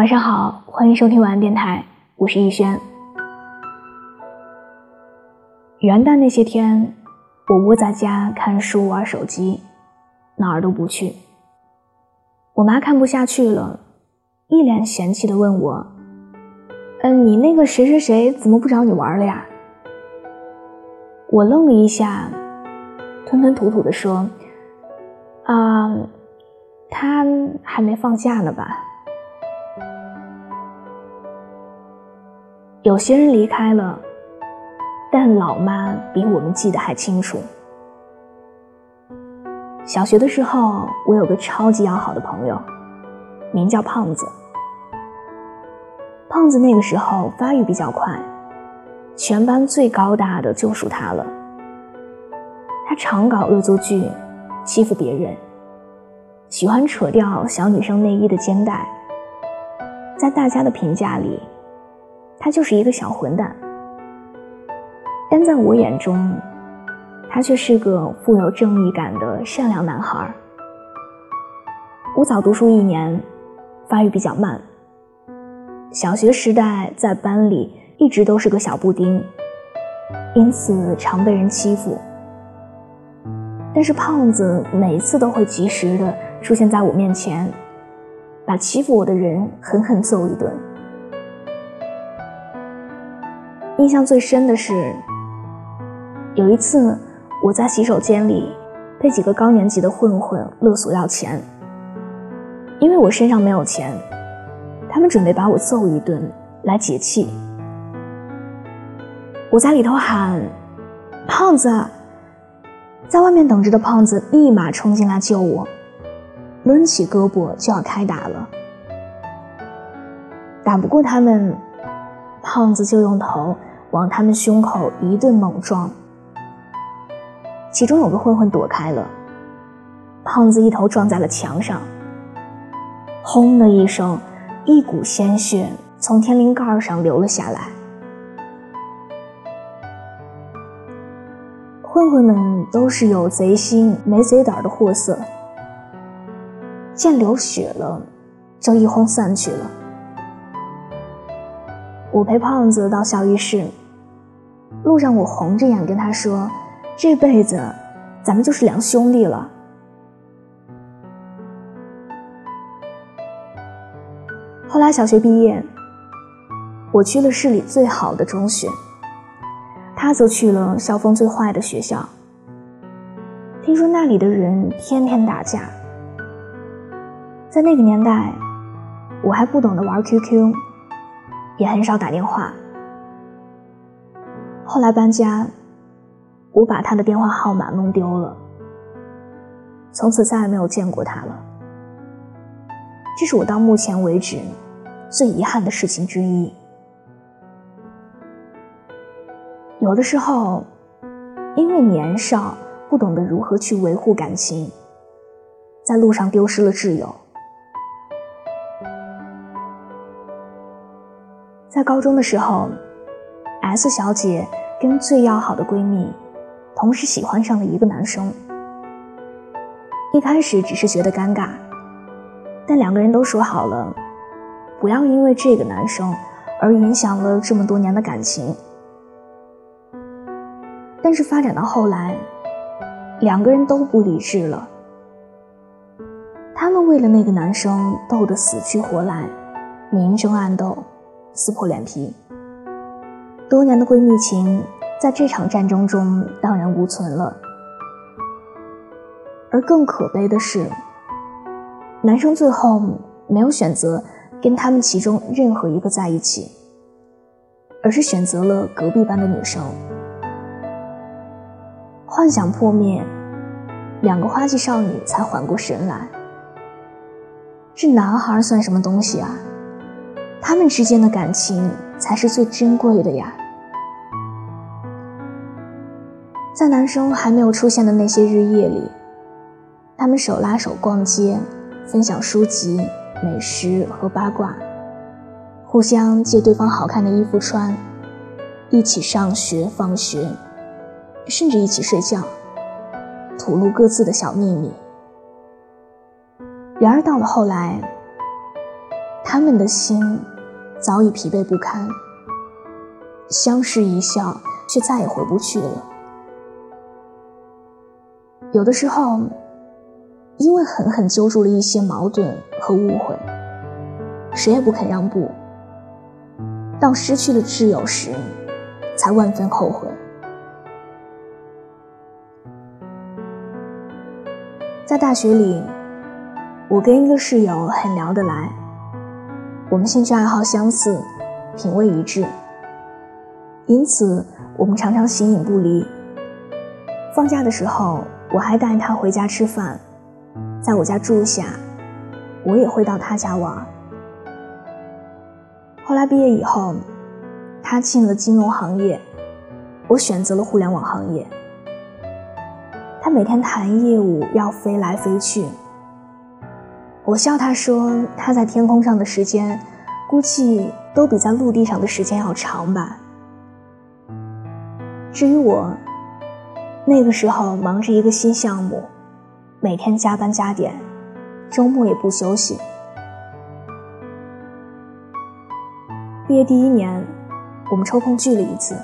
晚上好，欢迎收听晚安电台，我是逸轩。元旦那些天，我窝在家看书玩手机，哪儿都不去。我妈看不下去了，一脸嫌弃的问我：“嗯，你那个谁谁谁怎么不找你玩了呀？”我愣了一下，吞吞吐吐的说：“啊，他还没放假呢吧？”有些人离开了，但老妈比我们记得还清楚。小学的时候，我有个超级要好的朋友，名叫胖子。胖子那个时候发育比较快，全班最高大的就属他了。他常搞恶作剧，欺负别人，喜欢扯掉小女生内衣的肩带。在大家的评价里，他就是一个小混蛋，但在我眼中，他却是个富有正义感的善良男孩。我早读书一年，发育比较慢。小学时代在班里一直都是个小布丁，因此常被人欺负。但是胖子每次都会及时的出现在我面前，把欺负我的人狠狠揍一顿。印象最深的是，有一次我在洗手间里被几个高年级的混混勒索要钱，因为我身上没有钱，他们准备把我揍一顿来解气。我在里头喊：“胖子！”在外面等着的胖子立马冲进来救我，抡起胳膊就要开打了，打不过他们，胖子就用头。往他们胸口一顿猛撞，其中有个混混躲开了，胖子一头撞在了墙上，轰的一声，一股鲜血从天灵盖上流了下来。混混们都是有贼心没贼胆的货色，见流血了，就一哄散去了。我陪胖子到小浴室。路上，我红着眼跟他说：“这辈子，咱们就是两兄弟了。”后来小学毕业，我去了市里最好的中学，他则去了校风最坏的学校。听说那里的人天天打架。在那个年代，我还不懂得玩 QQ，也很少打电话。后来搬家，我把他的电话号码弄丢了，从此再也没有见过他了。这是我到目前为止最遗憾的事情之一。有的时候，因为年少不懂得如何去维护感情，在路上丢失了挚友。在高中的时候，S 小姐。跟最要好的闺蜜，同时喜欢上了一个男生。一开始只是觉得尴尬，但两个人都说好了，不要因为这个男生而影响了这么多年的感情。但是发展到后来，两个人都不理智了，他们为了那个男生斗得死去活来，明争暗斗，撕破脸皮。多年的闺蜜情，在这场战争中荡然无存了。而更可悲的是，男生最后没有选择跟他们其中任何一个在一起，而是选择了隔壁班的女生。幻想破灭，两个花季少女才缓过神来。这男孩算什么东西啊？他们之间的感情才是最珍贵的呀。在男生还没有出现的那些日夜里，他们手拉手逛街，分享书籍、美食和八卦，互相借对方好看的衣服穿，一起上学放学，甚至一起睡觉，吐露各自的小秘密。然而到了后来，他们的心早已疲惫不堪，相视一笑，却再也回不去了。有的时候，因为狠狠揪住了一些矛盾和误会，谁也不肯让步，到失去了挚友时，才万分后悔。在大学里，我跟一个室友很聊得来，我们兴趣爱好相似，品味一致，因此我们常常形影不离。放假的时候，我还带他回家吃饭，在我家住下，我也会到他家玩。后来毕业以后，他进了金融行业，我选择了互联网行业。他每天谈业务要飞来飞去，我笑他说他在天空上的时间，估计都比在陆地上的时间要长吧。至于我，那个时候忙着一个新项目，每天加班加点，周末也不休息。毕业第一年，我们抽空聚了一次，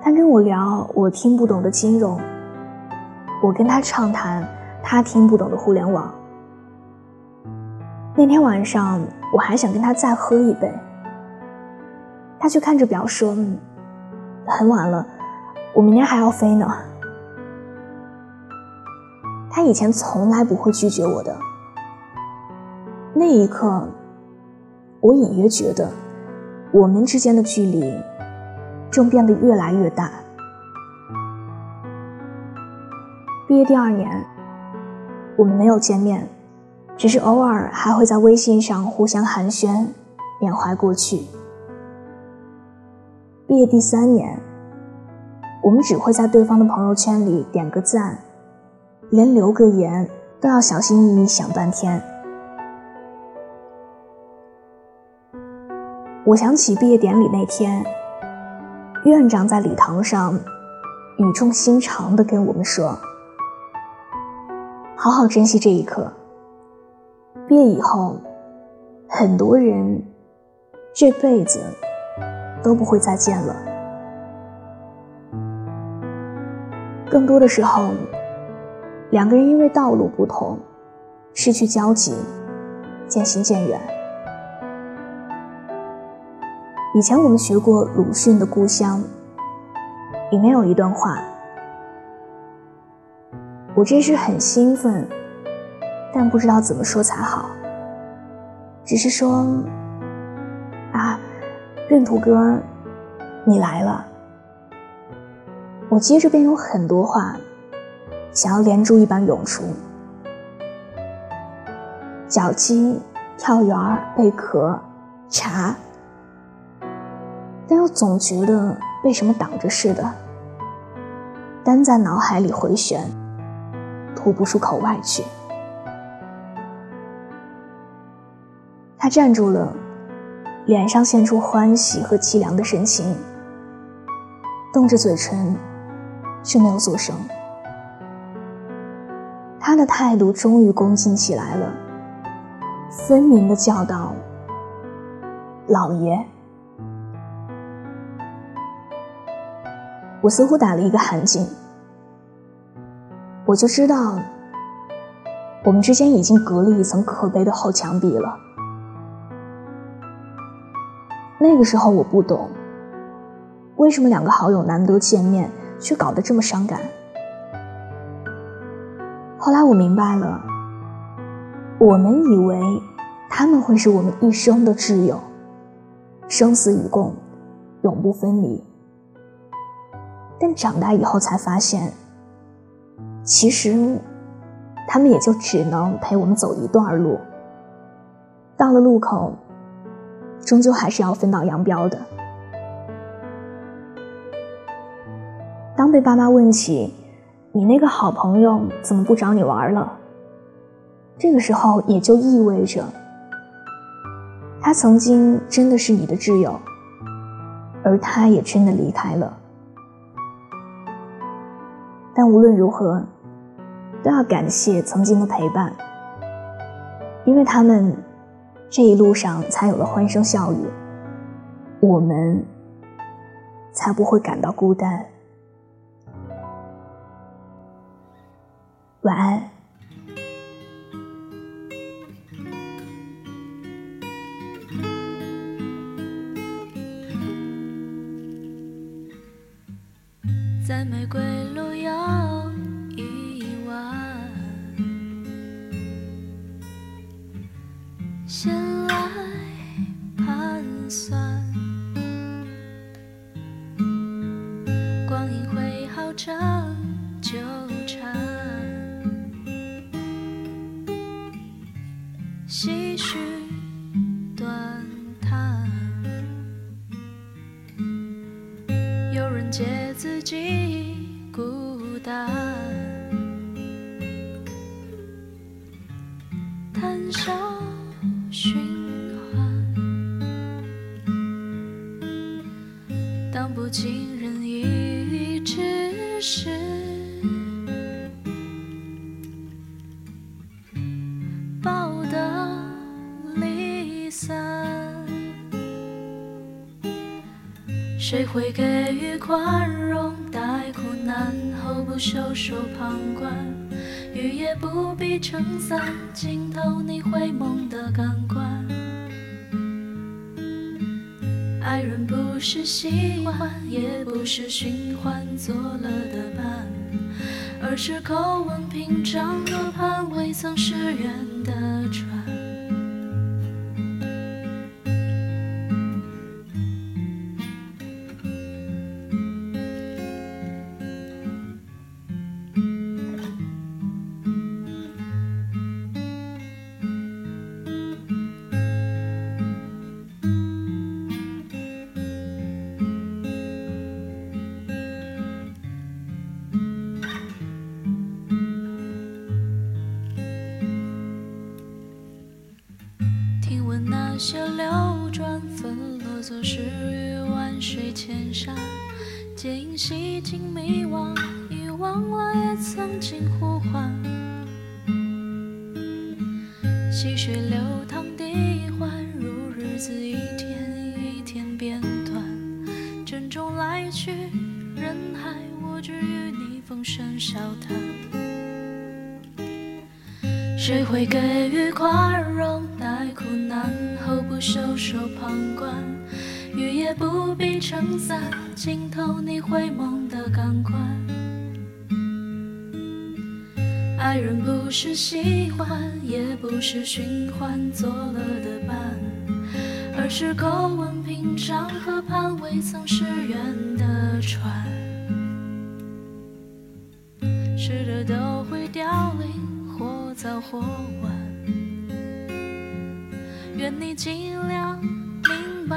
他跟我聊我听不懂的金融。我跟他畅谈他听不懂的互联网。那天晚上，我还想跟他再喝一杯，他却看着表说：“很晚了，我明天还要飞呢。”他以前从来不会拒绝我的。那一刻，我隐约觉得，我们之间的距离正变得越来越大。毕业第二年，我们没有见面，只是偶尔还会在微信上互相寒暄，缅怀过去。毕业第三年，我们只会在对方的朋友圈里点个赞，连留个言都要小心翼翼想半天。我想起毕业典礼那天，院长在礼堂上语重心长地跟我们说。好好珍惜这一刻。毕业以后，很多人这辈子都不会再见了。更多的时候，两个人因为道路不同，失去交集，渐行渐远。以前我们学过鲁迅的《故乡》，里面有一段话。我真是很兴奋，但不知道怎么说才好。只是说，啊，闰土哥，你来了。我接着便有很多话，想要连珠一般涌出：脚鸡、跳园、贝壳、茶，但又总觉得被什么挡着似的，单在脑海里回旋。吐不出口外去。他站住了，脸上现出欢喜和凄凉的神情，动着嘴唇，却没有作声。他的态度终于恭敬起来了，分明的叫道：“老爷。”我似乎打了一个寒噤。我就知道，我们之间已经隔了一层可悲的厚墙壁了。那个时候我不懂，为什么两个好友难得见面，却搞得这么伤感。后来我明白了，我们以为他们会是我们一生的挚友，生死与共，永不分离。但长大以后才发现。其实，他们也就只能陪我们走一段路。到了路口，终究还是要分道扬镳的。当被爸妈问起你那个好朋友怎么不找你玩了，这个时候也就意味着，他曾经真的是你的挚友，而他也真的离开了。但无论如何，都要感谢曾经的陪伴，因为他们这一路上才有了欢声笑语，我们才不会感到孤单。晚安。在玫瑰路有不尽人意之时，抱得离散，谁会给予宽容？待苦难后不袖手旁观，雨也不必撑伞，浸透你回眸的感官。爱人不是喜欢，也不是循环做了的伴，而是口吻平常，河畔未曾失远的船。些流转纷落，作诗于万水千山，皆因洗尽迷惘，遗忘了也曾经呼唤。细水流淌地缓，如日子一天一天变短。珍重来去，人海，我只与你风声笑谈。谁会给予宽容？袖手旁观，雨也不必撑伞，浸透你回眸的感官。爱人不是喜欢，也不是寻欢作乐的伴，而是口吻平常，河畔未曾失远的船。逝的都会凋零。或早或晚，愿你尽量明白